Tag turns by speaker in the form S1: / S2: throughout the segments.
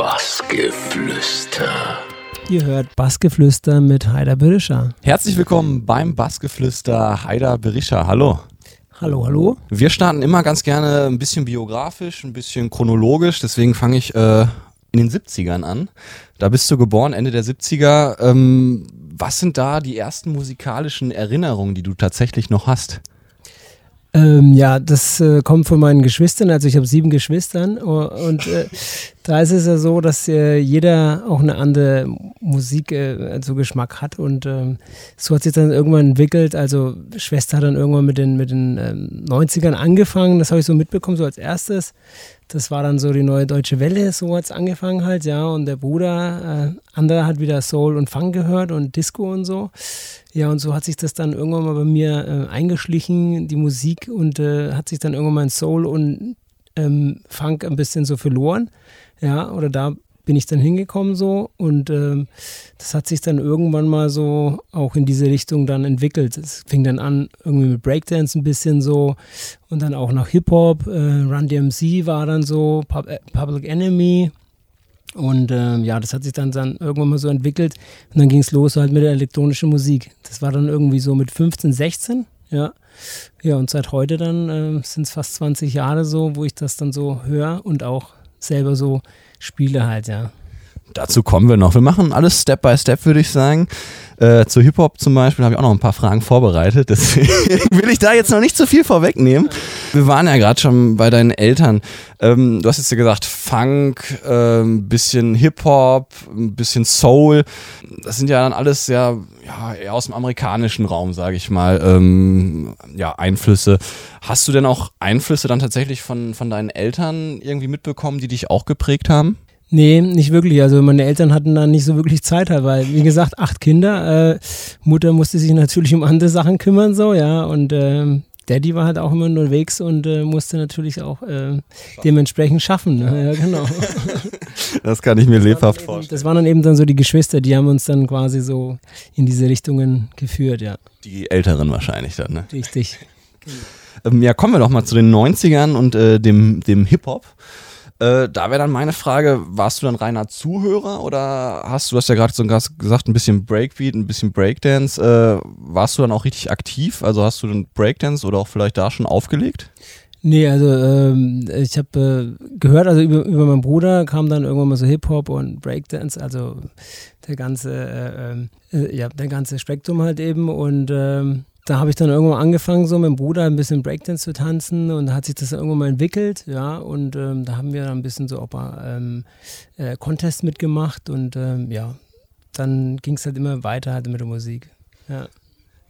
S1: Bassgeflüster.
S2: Ihr hört Bassgeflüster mit Heider Berischer.
S3: Herzlich willkommen beim Bassgeflüster Heider Berischer. Hallo.
S2: Hallo, hallo.
S3: Wir starten immer ganz gerne ein bisschen biografisch, ein bisschen chronologisch, deswegen fange ich äh, in den 70ern an. Da bist du geboren, Ende der 70er. Ähm, was sind da die ersten musikalischen Erinnerungen, die du tatsächlich noch hast?
S2: Ähm, ja, das äh, kommt von meinen Geschwistern. Also ich habe sieben Geschwistern und äh, da ist es ja so, dass äh, jeder auch eine andere Musik, äh, also Geschmack hat und ähm, so hat sich dann irgendwann entwickelt. Also Schwester hat dann irgendwann mit den, mit den ähm, 90ern angefangen, das habe ich so mitbekommen, so als erstes. Das war dann so die neue deutsche Welle, so hat es angefangen halt, ja. Und der Bruder, äh, anderer hat wieder Soul und Funk gehört und Disco und so. Ja, und so hat sich das dann irgendwann mal bei mir äh, eingeschlichen, die Musik, und äh, hat sich dann irgendwann mal in Soul und ähm, Funk ein bisschen so verloren. Ja, oder da bin ich dann hingekommen so und ähm, das hat sich dann irgendwann mal so auch in diese Richtung dann entwickelt. Es fing dann an irgendwie mit Breakdance ein bisschen so und dann auch nach Hip-Hop. Äh, Run DMC war dann so, Pub äh, Public Enemy und ähm, ja, das hat sich dann, dann irgendwann mal so entwickelt und dann ging es los halt mit der elektronischen Musik. Das war dann irgendwie so mit 15, 16, ja. Ja, und seit heute dann äh, sind es fast 20 Jahre so, wo ich das dann so höre und auch selber so spiele halt, ja.
S3: Dazu kommen wir noch. Wir machen alles Step by Step, würde ich sagen. Äh, zu Hip-Hop zum Beispiel habe ich auch noch ein paar Fragen vorbereitet. Deswegen will ich da jetzt noch nicht zu viel vorwegnehmen. Wir waren ja gerade schon bei deinen Eltern. Ähm, du hast jetzt ja gesagt, Funk, äh, ein bisschen Hip-Hop, ein bisschen Soul. Das sind ja dann alles ja, ja eher aus dem amerikanischen Raum, sage ich mal, ähm, ja, Einflüsse. Hast du denn auch Einflüsse dann tatsächlich von, von deinen Eltern irgendwie mitbekommen, die dich auch geprägt haben?
S2: Nee, nicht wirklich. Also meine Eltern hatten da nicht so wirklich Zeit, halt, weil, wie gesagt, acht Kinder. Äh, Mutter musste sich natürlich um andere Sachen kümmern, so, ja. Und ähm, Daddy war halt auch immer unterwegs und äh, musste natürlich auch äh, dementsprechend schaffen. Ne? Ja, genau.
S3: Das kann ich mir
S2: Das
S3: lebhaft
S2: waren eben-
S3: vorstellen.
S2: Das waren dann eben dann so die Geschwister, die haben uns dann quasi so in diese Richtungen geführt, ja.
S3: Die Älteren wahrscheinlich dann, ne?
S2: Richtig.
S3: Ähm, ja, kommen wir doch mal zu den 90ern und äh, dem, dem Hip-Hop. Äh, da wäre dann meine Frage, warst du dann reiner Zuhörer oder hast du, hast ja gerade so gesagt, ein bisschen Breakbeat, ein bisschen Breakdance. Äh, warst du dann auch richtig aktiv? Also hast du dann Breakdance oder auch vielleicht da schon aufgelegt?
S2: Nee, also ähm, ich habe äh, gehört, also über, über meinen Bruder kam dann irgendwann mal so Hip-Hop und Breakdance, also der ganze, äh, ähm, äh, ja, der ganze Spektrum halt eben und ähm, da habe ich dann irgendwann angefangen, so mit dem Bruder ein bisschen Breakdance zu tanzen und da hat sich das irgendwann mal entwickelt, ja, und ähm, da haben wir dann ein bisschen so auch mal ähm, äh, Contest mitgemacht und ähm, ja, dann ging es halt immer weiter halt mit der Musik, ja.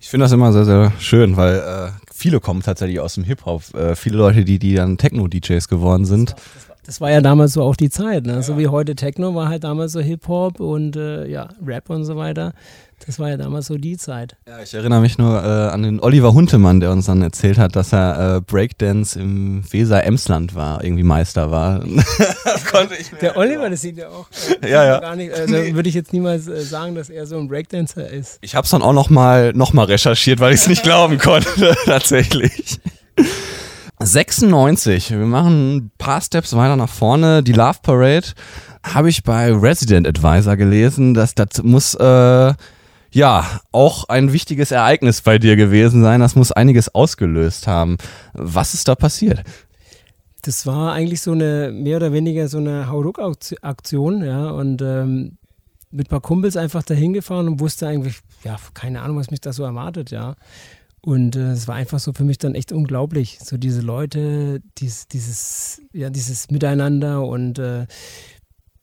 S3: Ich finde das immer sehr, sehr schön, weil äh, viele kommen tatsächlich aus dem Hip-Hop. Äh, viele Leute, die, die dann Techno-DJs geworden sind.
S2: Das war ja damals so auch die Zeit, ne? so wie heute Techno war halt damals so Hip-Hop und äh, ja, Rap und so weiter. Das war ja damals so die Zeit.
S3: Ja, ich erinnere mich nur äh, an den Oliver Huntemann, der uns dann erzählt hat, dass er äh, Breakdance im Weser-Emsland war, irgendwie Meister war. das konnte ich mir
S2: Der Oliver, das sieht ja auch äh,
S3: Ja, ja.
S2: gar nicht, also würde ich jetzt niemals äh, sagen, dass er so ein Breakdancer ist.
S3: Ich habe es dann auch noch mal, noch mal recherchiert, weil ich es nicht glauben konnte, tatsächlich. 96, wir machen ein paar Steps weiter nach vorne. Die Love Parade habe ich bei Resident Advisor gelesen, dass das muss äh, ja auch ein wichtiges Ereignis bei dir gewesen sein. Das muss einiges ausgelöst haben. Was ist da passiert?
S2: Das war eigentlich so eine, mehr oder weniger so eine Hauruck-Aktion, ja, und ähm, mit ein paar Kumpels einfach dahin gefahren und wusste eigentlich, ja, keine Ahnung, was mich da so erwartet, ja. Und äh, es war einfach so für mich dann echt unglaublich. So diese Leute, dies, dieses, ja, dieses Miteinander und äh,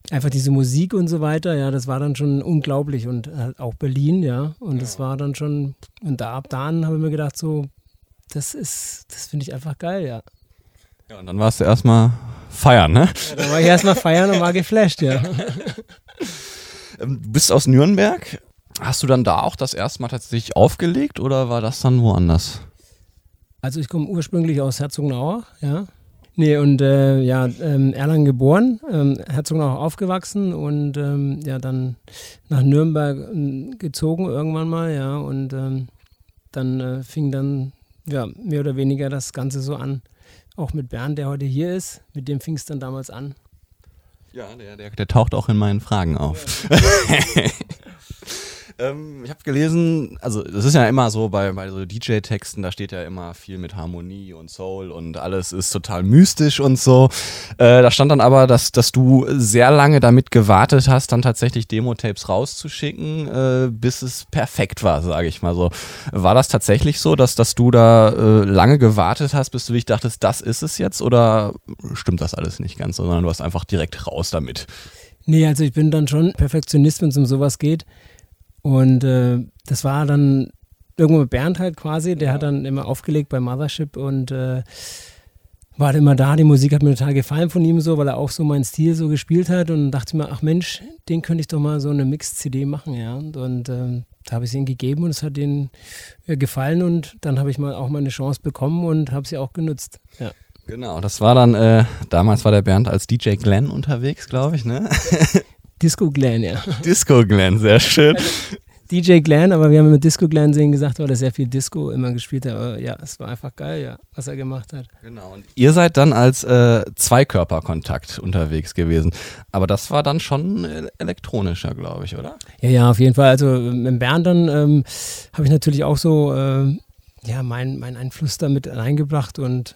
S2: einfach diese Musik und so weiter, ja, das war dann schon unglaublich. Und halt auch Berlin, ja. Und das war dann schon, und da ab dann habe ich mir gedacht, so, das ist, das finde ich einfach geil, ja.
S3: Ja, und dann warst du erstmal feiern, ne?
S2: ja da war ich erstmal feiern und war geflasht, ja.
S3: Ähm, Du bist aus Nürnberg. Hast du dann da auch das erste Mal tatsächlich aufgelegt oder war das dann woanders?
S2: Also ich komme ursprünglich aus Herzogenaurach, ja. Nee, und äh, ja, ähm, Erlangen geboren, ähm, Herzogenaurach aufgewachsen und ähm, ja, dann nach Nürnberg ähm, gezogen irgendwann mal, ja. Und ähm, dann äh, fing dann, ja, mehr oder weniger das Ganze so an. Auch mit Bernd, der heute hier ist, mit dem fing es dann damals an.
S3: Ja, der, der, der taucht auch in meinen Fragen auf. Ähm, ich habe gelesen, also das ist ja immer so bei, bei so DJ-Texten, da steht ja immer viel mit Harmonie und Soul und alles ist total mystisch und so. Äh, da stand dann aber, dass, dass du sehr lange damit gewartet hast, dann tatsächlich Demo-Tapes rauszuschicken, äh, bis es perfekt war, sage ich mal so. War das tatsächlich so, dass, dass du da äh, lange gewartet hast, bis du dich dachtest, das ist es jetzt oder stimmt das alles nicht ganz, sondern du hast einfach direkt raus damit?
S2: Nee, also ich bin dann schon Perfektionist, wenn es um sowas geht. Und äh, das war dann irgendwo mit Bernd halt quasi, der hat dann immer aufgelegt bei Mothership und äh, war immer da. Die Musik hat mir total gefallen von ihm so, weil er auch so meinen Stil so gespielt hat und dachte mir, ach Mensch, den könnte ich doch mal so eine Mix-CD machen, ja. Und, und äh, da habe ich es ihm gegeben und es hat ihm äh, gefallen und dann habe ich mal auch mal eine Chance bekommen und habe sie auch genutzt, ja.
S3: Genau, das war dann, äh, damals war der Bernd als DJ Glenn unterwegs, glaube ich, ne?
S2: Disco Glenn, ja.
S3: Disco Glenn, sehr schön. Also,
S2: DJ Glenn, aber wir haben mit Disco Glenn sehen gesagt, weil er sehr viel Disco immer gespielt hat. Aber ja, es war einfach geil, ja, was er gemacht hat.
S3: Genau. Und ihr seid dann als äh, Zweikörperkontakt unterwegs gewesen. Aber das war dann schon elektronischer, glaube ich, oder?
S2: Ja, ja, auf jeden Fall. Also mit Bernd dann ähm, habe ich natürlich auch so äh, ja, meinen mein Einfluss damit reingebracht und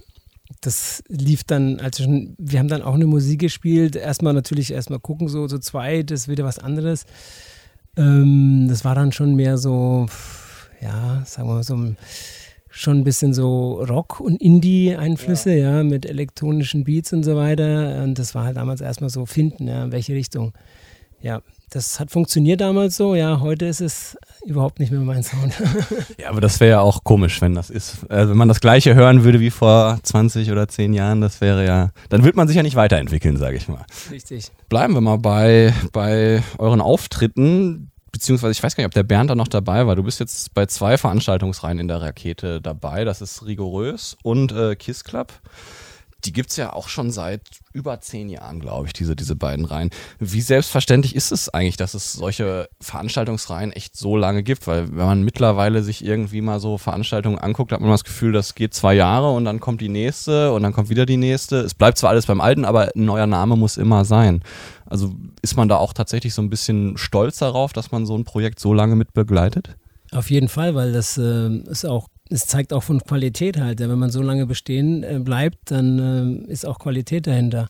S2: das lief dann, also schon, wir haben dann auch eine Musik gespielt. Erstmal natürlich erstmal gucken, so, so zwei, das ist wieder was anderes. Ähm, das war dann schon mehr so, ja, sagen wir mal so, schon ein bisschen so Rock- und Indie-Einflüsse, ja. ja. mit elektronischen Beats und so weiter. Und das war halt damals erstmal so finden, ja, in welche Richtung. Ja, das hat funktioniert damals so, ja, heute ist es überhaupt nicht mehr mein Sound.
S3: ja, aber das wäre ja auch komisch, wenn das ist. Also wenn man das gleiche hören würde wie vor 20 oder 10 Jahren, das wäre ja, dann wird man sich ja nicht weiterentwickeln, sage ich mal.
S2: Richtig.
S3: Bleiben wir mal bei, bei euren Auftritten beziehungsweise ich weiß gar nicht, ob der Bernd da noch dabei war. Du bist jetzt bei zwei Veranstaltungsreihen in der Rakete dabei. Das ist Rigorös und äh, Kiss Club die gibt es ja auch schon seit über zehn Jahren, glaube ich, diese, diese beiden Reihen. Wie selbstverständlich ist es eigentlich, dass es solche Veranstaltungsreihen echt so lange gibt? Weil wenn man mittlerweile sich irgendwie mal so Veranstaltungen anguckt, hat man das Gefühl, das geht zwei Jahre und dann kommt die nächste und dann kommt wieder die nächste. Es bleibt zwar alles beim Alten, aber ein neuer Name muss immer sein. Also ist man da auch tatsächlich so ein bisschen stolz darauf, dass man so ein Projekt so lange mit begleitet?
S2: Auf jeden Fall, weil das äh, ist auch es zeigt auch von Qualität halt. Wenn man so lange bestehen äh, bleibt, dann äh, ist auch Qualität dahinter.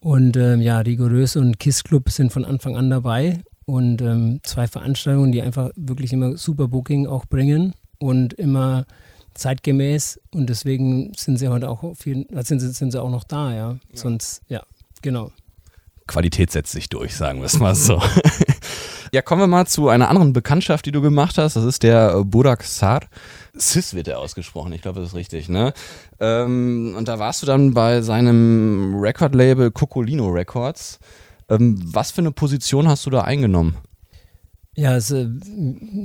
S2: Und ähm, ja, Rigorös und Kiss Club sind von Anfang an dabei. Und ähm, zwei Veranstaltungen, die einfach wirklich immer super Booking auch bringen und immer zeitgemäß. Und deswegen sind sie heute auch viel, sind, sie, sind sie auch noch da, ja. ja. Sonst, ja, genau.
S3: Qualität setzt sich durch, sagen wir es mal so. ja, kommen wir mal zu einer anderen Bekanntschaft, die du gemacht hast. Das ist der äh, Burak Sar. Sis wird er ausgesprochen, ich glaube, das ist richtig, ne? Ähm, und da warst du dann bei seinem Record-Label Cocolino Records. Ähm, was für eine Position hast du da eingenommen?
S2: Ja, also,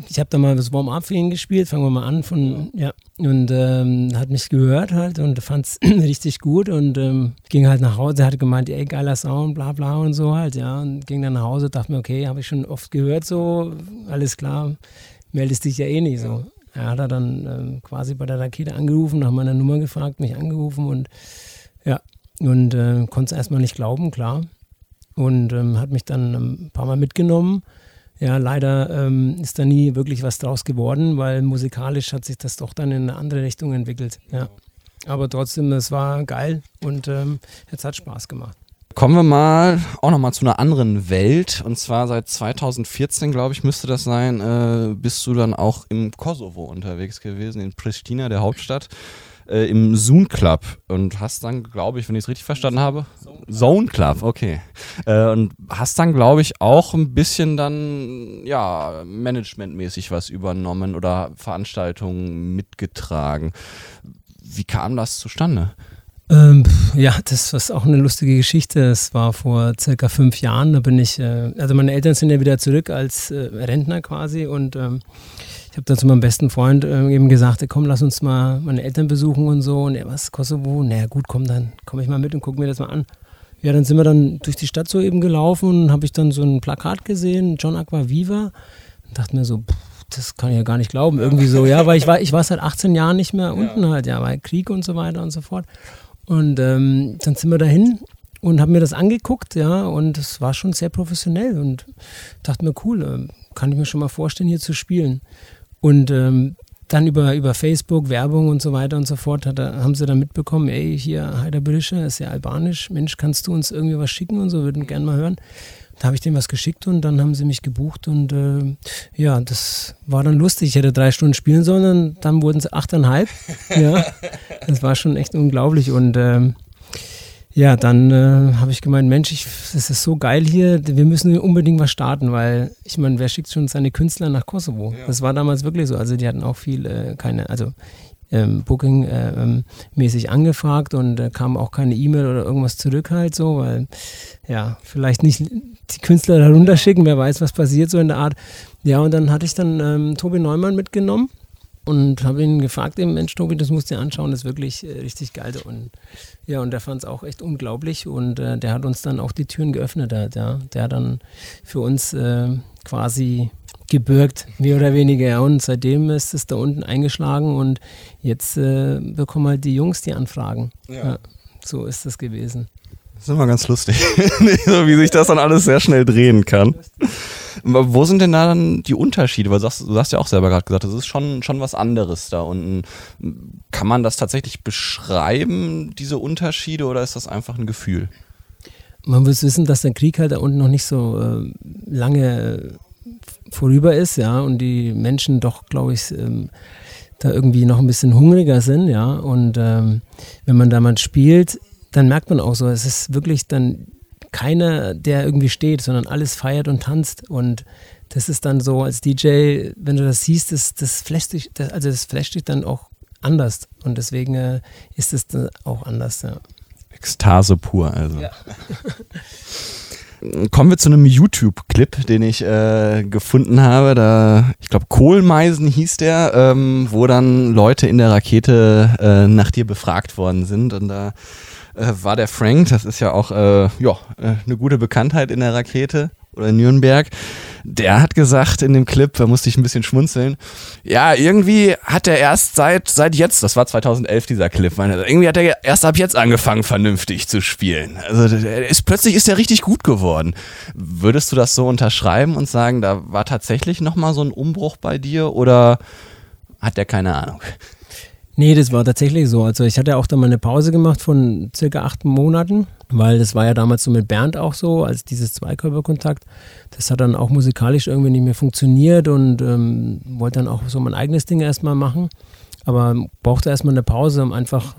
S2: ich habe da mal das Warm-Up für ihn gespielt, fangen wir mal an von, ja, und ähm, hat mich gehört halt und fand es richtig gut und ähm, ging halt nach Hause, hat gemeint, ey, geiler Sound, bla bla und so halt, ja, und ging dann nach Hause, dachte mir, okay, habe ich schon oft gehört so, alles klar, meldest dich ja eh nicht so. Er hat er dann ähm, quasi bei der Rakete angerufen, nach meiner Nummer gefragt, mich angerufen und ja, und äh, konnte es erstmal nicht glauben, klar. Und ähm, hat mich dann ein paar Mal mitgenommen. Ja, leider ähm, ist da nie wirklich was draus geworden, weil musikalisch hat sich das doch dann in eine andere Richtung entwickelt. Ja. Aber trotzdem, es war geil und ähm, es hat Spaß gemacht.
S3: Kommen wir mal auch nochmal zu einer anderen Welt. Und zwar seit 2014, glaube ich, müsste das sein, äh, bist du dann auch im Kosovo unterwegs gewesen, in Pristina, der Hauptstadt, äh, im Zoom Club. Und hast dann, glaube ich, wenn ich es richtig verstanden habe, Zone Club, okay. Äh, und hast dann, glaube ich, auch ein bisschen dann, ja, managementmäßig was übernommen oder Veranstaltungen mitgetragen. Wie kam das zustande?
S2: Ähm, ja, das ist auch eine lustige Geschichte. Es war vor circa fünf Jahren. Da bin ich, äh, also meine Eltern sind ja wieder zurück als äh, Rentner quasi und ähm, ich habe dann zu meinem besten Freund äh, eben gesagt, komm, lass uns mal meine Eltern besuchen und so. Und er, was, Kosovo? Naja, gut, komm, dann komme ich mal mit und guck mir das mal an. Ja, dann sind wir dann durch die Stadt so eben gelaufen und habe ich dann so ein Plakat gesehen, John Aqua Viva. Und dachte mir so, pff, das kann ich ja gar nicht glauben, irgendwie so, ja, weil ich war, ich war seit 18 Jahren nicht mehr unten halt, ja, weil Krieg und so weiter und so fort. Und ähm, dann sind wir dahin und habe mir das angeguckt, ja, und es war schon sehr professionell und dachte mir, cool, äh, kann ich mir schon mal vorstellen, hier zu spielen. Und ähm, dann über, über Facebook, Werbung und so weiter und so fort, hat, haben sie dann mitbekommen, ey, hier Heider Brischer ist ja albanisch, Mensch, kannst du uns irgendwie was schicken und so, würden gerne mal hören. Da habe ich denen was geschickt und dann haben sie mich gebucht und äh, ja, das war dann lustig. Ich hätte drei Stunden spielen sollen und dann wurden es achteinhalb. ja, das war schon echt unglaublich und äh, ja, dann äh, habe ich gemeint, Mensch, ich, das ist so geil hier, wir müssen unbedingt was starten, weil ich meine, wer schickt schon seine Künstler nach Kosovo? Ja. Das war damals wirklich so. Also die hatten auch viel, äh, keine, also ähm, Booking-mäßig äh, ähm, angefragt und äh, kam auch keine E-Mail oder irgendwas zurück halt so, weil ja, vielleicht nicht die Künstler da runterschicken, wer weiß, was passiert so in der Art. Ja, und dann hatte ich dann ähm, Tobi Neumann mitgenommen und habe ihn gefragt, eben, Mensch, Tobi, das musst du dir anschauen, das ist wirklich äh, richtig geil. Und ja, und der fand es auch echt unglaublich und äh, der hat uns dann auch die Türen geöffnet. Ja. Der hat dann für uns äh, quasi gebürgt, mehr oder weniger. Ja. Und seitdem ist es da unten eingeschlagen und jetzt äh, bekommen halt die Jungs die Anfragen. Ja. ja so ist das gewesen.
S3: Das ist immer ganz lustig, wie sich das dann alles sehr schnell drehen kann. Wo sind denn da dann die Unterschiede? Weil du sagst, du hast ja auch selber gerade gesagt, das ist schon, schon was anderes da. Und kann man das tatsächlich beschreiben, diese Unterschiede, oder ist das einfach ein Gefühl?
S2: Man muss wissen, dass der Krieg halt da unten noch nicht so äh, lange vorüber ist, ja, und die Menschen doch, glaube ich, ähm, da irgendwie noch ein bisschen hungriger sind, ja. Und ähm, wenn man da mal spielt, dann merkt man auch so, es ist wirklich dann keiner, der irgendwie steht, sondern alles feiert und tanzt. Und das ist dann so als DJ, wenn du das siehst, das, das flasht dich, das, also das flasht dich dann auch anders. Und deswegen äh, ist es auch anders, ja.
S3: Ekstase pur, also. Ja. Kommen wir zu einem YouTube-Clip, den ich äh, gefunden habe. Da, ich glaube, Kohlmeisen hieß der, ähm, wo dann Leute in der Rakete äh, nach dir befragt worden sind. Und da äh, war der Frank, das ist ja auch äh, ja, äh, eine gute Bekanntheit in der Rakete oder in Nürnberg. Der hat gesagt in dem Clip, da musste ich ein bisschen schmunzeln, ja, irgendwie hat er erst seit, seit jetzt, das war 2011 dieser Clip, meine, irgendwie hat er erst ab jetzt angefangen, vernünftig zu spielen. Also ist, plötzlich ist er richtig gut geworden. Würdest du das so unterschreiben und sagen, da war tatsächlich nochmal so ein Umbruch bei dir oder hat der keine Ahnung?
S2: Nee, das war tatsächlich so. Also ich hatte auch da mal eine Pause gemacht von circa acht Monaten, weil das war ja damals so mit Bernd auch so, als dieses Zweikörperkontakt. Das hat dann auch musikalisch irgendwie nicht mehr funktioniert und ähm, wollte dann auch so mein eigenes Ding erstmal machen. Aber brauchte erstmal eine Pause, um einfach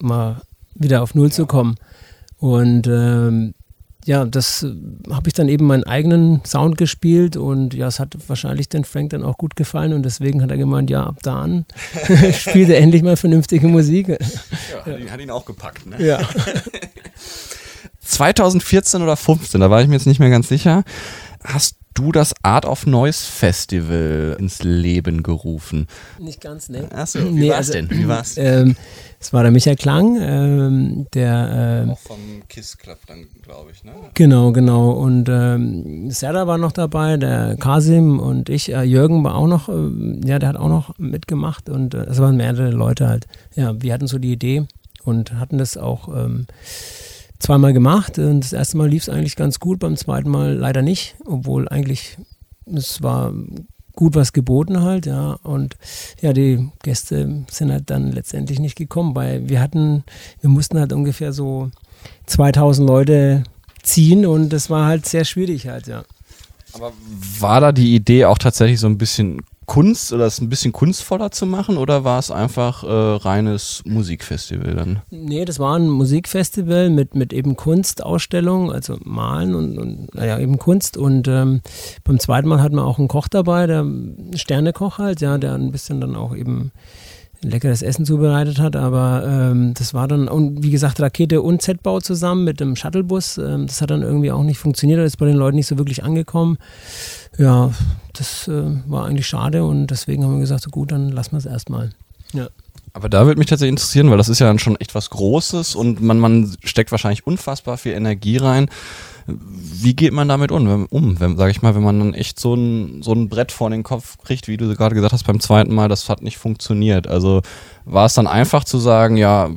S2: mal wieder auf Null zu kommen. Und ähm, ja, das äh, habe ich dann eben meinen eigenen Sound gespielt und ja, es hat wahrscheinlich den Frank dann auch gut gefallen und deswegen hat er gemeint, ja, ab da an spielt er endlich mal vernünftige Musik. Ja,
S3: hat ihn, hat ihn auch gepackt, ne? Ja. 2014 oder 15, da war ich mir jetzt nicht mehr ganz sicher, hast du das Art of Noise Festival ins Leben gerufen?
S2: Nicht ganz, ne?
S3: Achso, wie nee, war's also, denn? Wie war's?
S2: Ähm, es war der Michael Klang, ähm, der.
S3: Ähm, Auch vom Kiss Club dann, glaube ich, ne?
S2: Genau, genau. Und ähm, Serda war noch dabei, der Kasim und ich. Äh, Jürgen war auch noch, äh, ja, der hat auch noch mitgemacht und äh, es waren mehrere Leute halt. Ja, wir hatten so die Idee und hatten das auch ähm, zweimal gemacht. Und das erste Mal lief es eigentlich ganz gut, beim zweiten Mal leider nicht, obwohl eigentlich es war gut was geboten halt, ja. Und ja, die Gäste sind halt dann letztendlich nicht gekommen, weil wir hatten, wir mussten halt ungefähr so 2000 Leute ziehen und das war halt sehr schwierig halt, ja.
S3: Aber war da die Idee auch tatsächlich so ein bisschen Kunst oder es ein bisschen kunstvoller zu machen oder war es einfach äh, reines Musikfestival dann?
S2: Nee, das war ein Musikfestival mit, mit eben Kunstausstellungen, also Malen und, und naja, eben Kunst. Und ähm, beim zweiten Mal hatten wir auch einen Koch dabei, der Sternekoch halt, ja, der ein bisschen dann auch eben leckeres Essen zubereitet hat, aber ähm, das war dann, und wie gesagt, Rakete und Z-Bau zusammen mit dem Shuttlebus. Ähm, das hat dann irgendwie auch nicht funktioniert, das ist bei den Leuten nicht so wirklich angekommen. Ja, das äh, war eigentlich schade und deswegen haben wir gesagt, so gut, dann lassen wir es erstmal. Ja.
S3: Aber da würde mich tatsächlich interessieren, weil das ist ja dann schon echt was Großes und man, man steckt wahrscheinlich unfassbar viel Energie rein. Wie geht man damit um, um wenn, sag ich mal, wenn man dann echt so ein, so ein Brett vor den Kopf kriegt, wie du gerade gesagt hast beim zweiten Mal, das hat nicht funktioniert. Also war es dann einfach zu sagen, ja,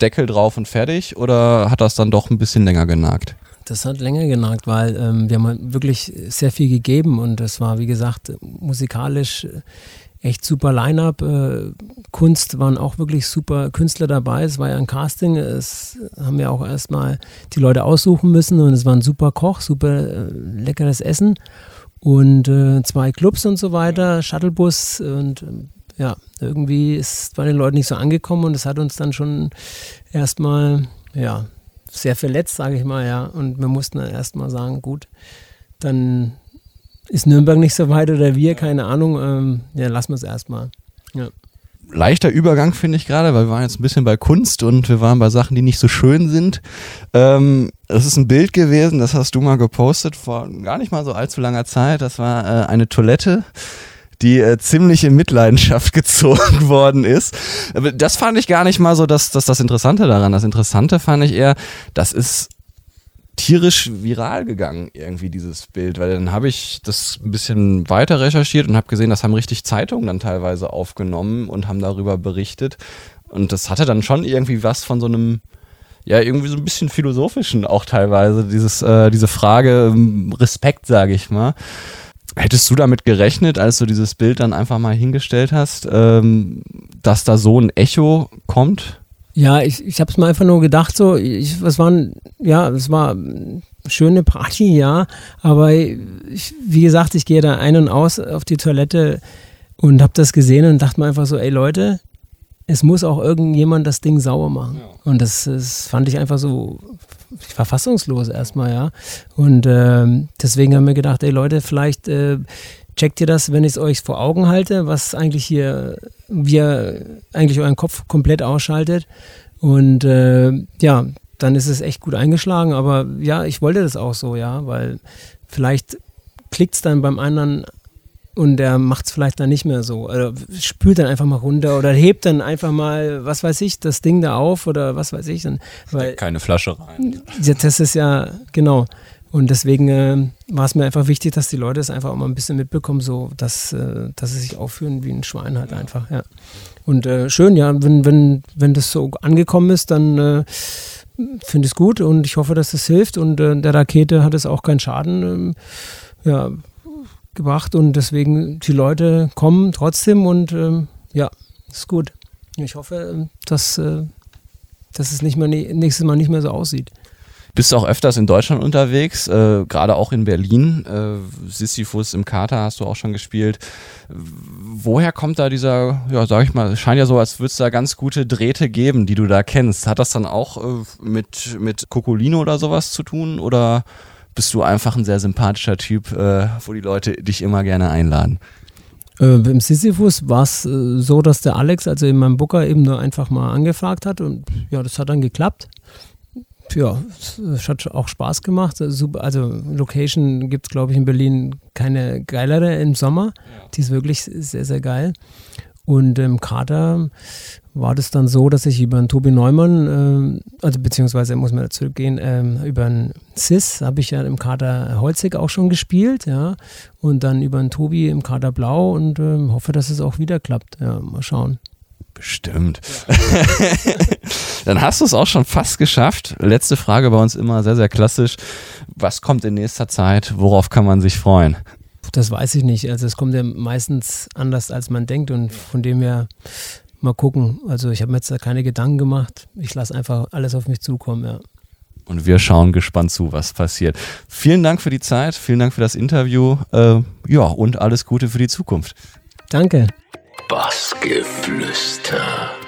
S3: Deckel drauf und fertig oder hat das dann doch ein bisschen länger genagt?
S2: Das hat länger genagt, weil ähm, wir haben wirklich sehr viel gegeben und es war, wie gesagt, musikalisch echt super Line-up. Äh, Kunst waren auch wirklich super Künstler dabei. Es war ja ein Casting. Es haben wir auch erstmal die Leute aussuchen müssen und es war ein super Koch, super äh, leckeres Essen und äh, zwei Clubs und so weiter, Shuttlebus und ähm, ja, irgendwie ist bei den Leuten nicht so angekommen und es hat uns dann schon erstmal, ja, sehr verletzt, sage ich mal, ja. Und wir mussten dann erstmal sagen, gut, dann ist Nürnberg nicht so weit oder wir, keine Ahnung. Ähm, ja, lassen wir es erstmal. Ja.
S3: Leichter Übergang finde ich gerade, weil wir waren jetzt ein bisschen bei Kunst und wir waren bei Sachen, die nicht so schön sind. Ähm, das ist ein Bild gewesen, das hast du mal gepostet vor gar nicht mal so allzu langer Zeit. Das war äh, eine Toilette die äh, ziemlich in Mitleidenschaft gezogen worden ist. Das fand ich gar nicht mal so das, das, das Interessante daran. Das Interessante fand ich eher, das ist tierisch viral gegangen, irgendwie dieses Bild, weil dann habe ich das ein bisschen weiter recherchiert und habe gesehen, das haben richtig Zeitungen dann teilweise aufgenommen und haben darüber berichtet. Und das hatte dann schon irgendwie was von so einem, ja, irgendwie so ein bisschen philosophischen auch teilweise, dieses, äh, diese Frage ähm, Respekt, sage ich mal. Hättest du damit gerechnet, als du dieses Bild dann einfach mal hingestellt hast, ähm, dass da so ein Echo kommt?
S2: Ja, ich, ich habe es mir einfach nur gedacht, so, ich, was waren, ja, es war eine schöne Party, ja, aber ich, wie gesagt, ich gehe da ein und aus auf die Toilette und habe das gesehen und dachte mir einfach so, ey Leute, es muss auch irgendjemand das Ding sauber machen. Ja. Und das, das fand ich einfach so ich war fassungslos erstmal, ja. Und ähm, deswegen haben wir gedacht, ey Leute, vielleicht äh, checkt ihr das, wenn ich es euch vor Augen halte, was eigentlich hier, wie ihr eigentlich euren Kopf komplett ausschaltet. Und äh, ja, dann ist es echt gut eingeschlagen. Aber ja, ich wollte das auch so, ja, weil vielleicht klickt es dann beim anderen und der macht es vielleicht dann nicht mehr so. Oder spült dann einfach mal runter oder hebt dann einfach mal, was weiß ich, das Ding da auf oder was weiß ich. Dann,
S3: weil, Keine Flasche rein.
S2: Das ist ja, genau. Und deswegen äh, war es mir einfach wichtig, dass die Leute es einfach auch mal ein bisschen mitbekommen, so dass, äh, dass sie sich aufführen wie ein Schwein halt einfach, ja. Und äh, schön, ja, wenn, wenn, wenn das so angekommen ist, dann äh, finde ich es gut und ich hoffe, dass es das hilft. Und äh, der Rakete hat es auch keinen Schaden. Ähm, ja, gebracht und deswegen die Leute kommen trotzdem und ähm, ja, ist gut. Ich hoffe, ähm, dass, äh, dass es nicht mehr, nächstes Mal nicht mehr so aussieht.
S3: Bist du auch öfters in Deutschland unterwegs, äh, gerade auch in Berlin. Äh, Sisyphus im Kater hast du auch schon gespielt. Woher kommt da dieser, ja, sag ich mal, scheint ja so, als würde es da ganz gute Drähte geben, die du da kennst. Hat das dann auch äh, mit, mit Cocolino oder sowas zu tun oder bist du einfach ein sehr sympathischer Typ, äh, wo die Leute dich immer gerne einladen.
S2: Äh, Im Sisyphus war es äh, so, dass der Alex, also in meinem Booker, eben nur einfach mal angefragt hat und ja, das hat dann geklappt. Ja, es hat auch Spaß gemacht. Also, also Location gibt es, glaube ich, in Berlin keine geilere im Sommer. Ja. Die ist wirklich sehr, sehr geil. Und im Kader war das dann so, dass ich über einen Tobi Neumann, äh, also beziehungsweise muss man da zurückgehen, äh, über einen Sis habe ich ja im Kader Holzig auch schon gespielt, ja, und dann über einen Tobi im Kader Blau und äh, hoffe, dass es auch wieder klappt. Ja, mal schauen.
S3: Bestimmt. Ja. dann hast du es auch schon fast geschafft. Letzte Frage bei uns immer sehr, sehr klassisch. Was kommt in nächster Zeit? Worauf kann man sich freuen?
S2: Das weiß ich nicht. Also es kommt ja meistens anders, als man denkt und von dem her mal gucken. Also ich habe mir jetzt da keine Gedanken gemacht. Ich lasse einfach alles auf mich zukommen, ja.
S3: Und wir schauen gespannt zu, was passiert. Vielen Dank für die Zeit, vielen Dank für das Interview. Äh, ja, und alles Gute für die Zukunft.
S2: Danke.
S1: Bassgeflüster.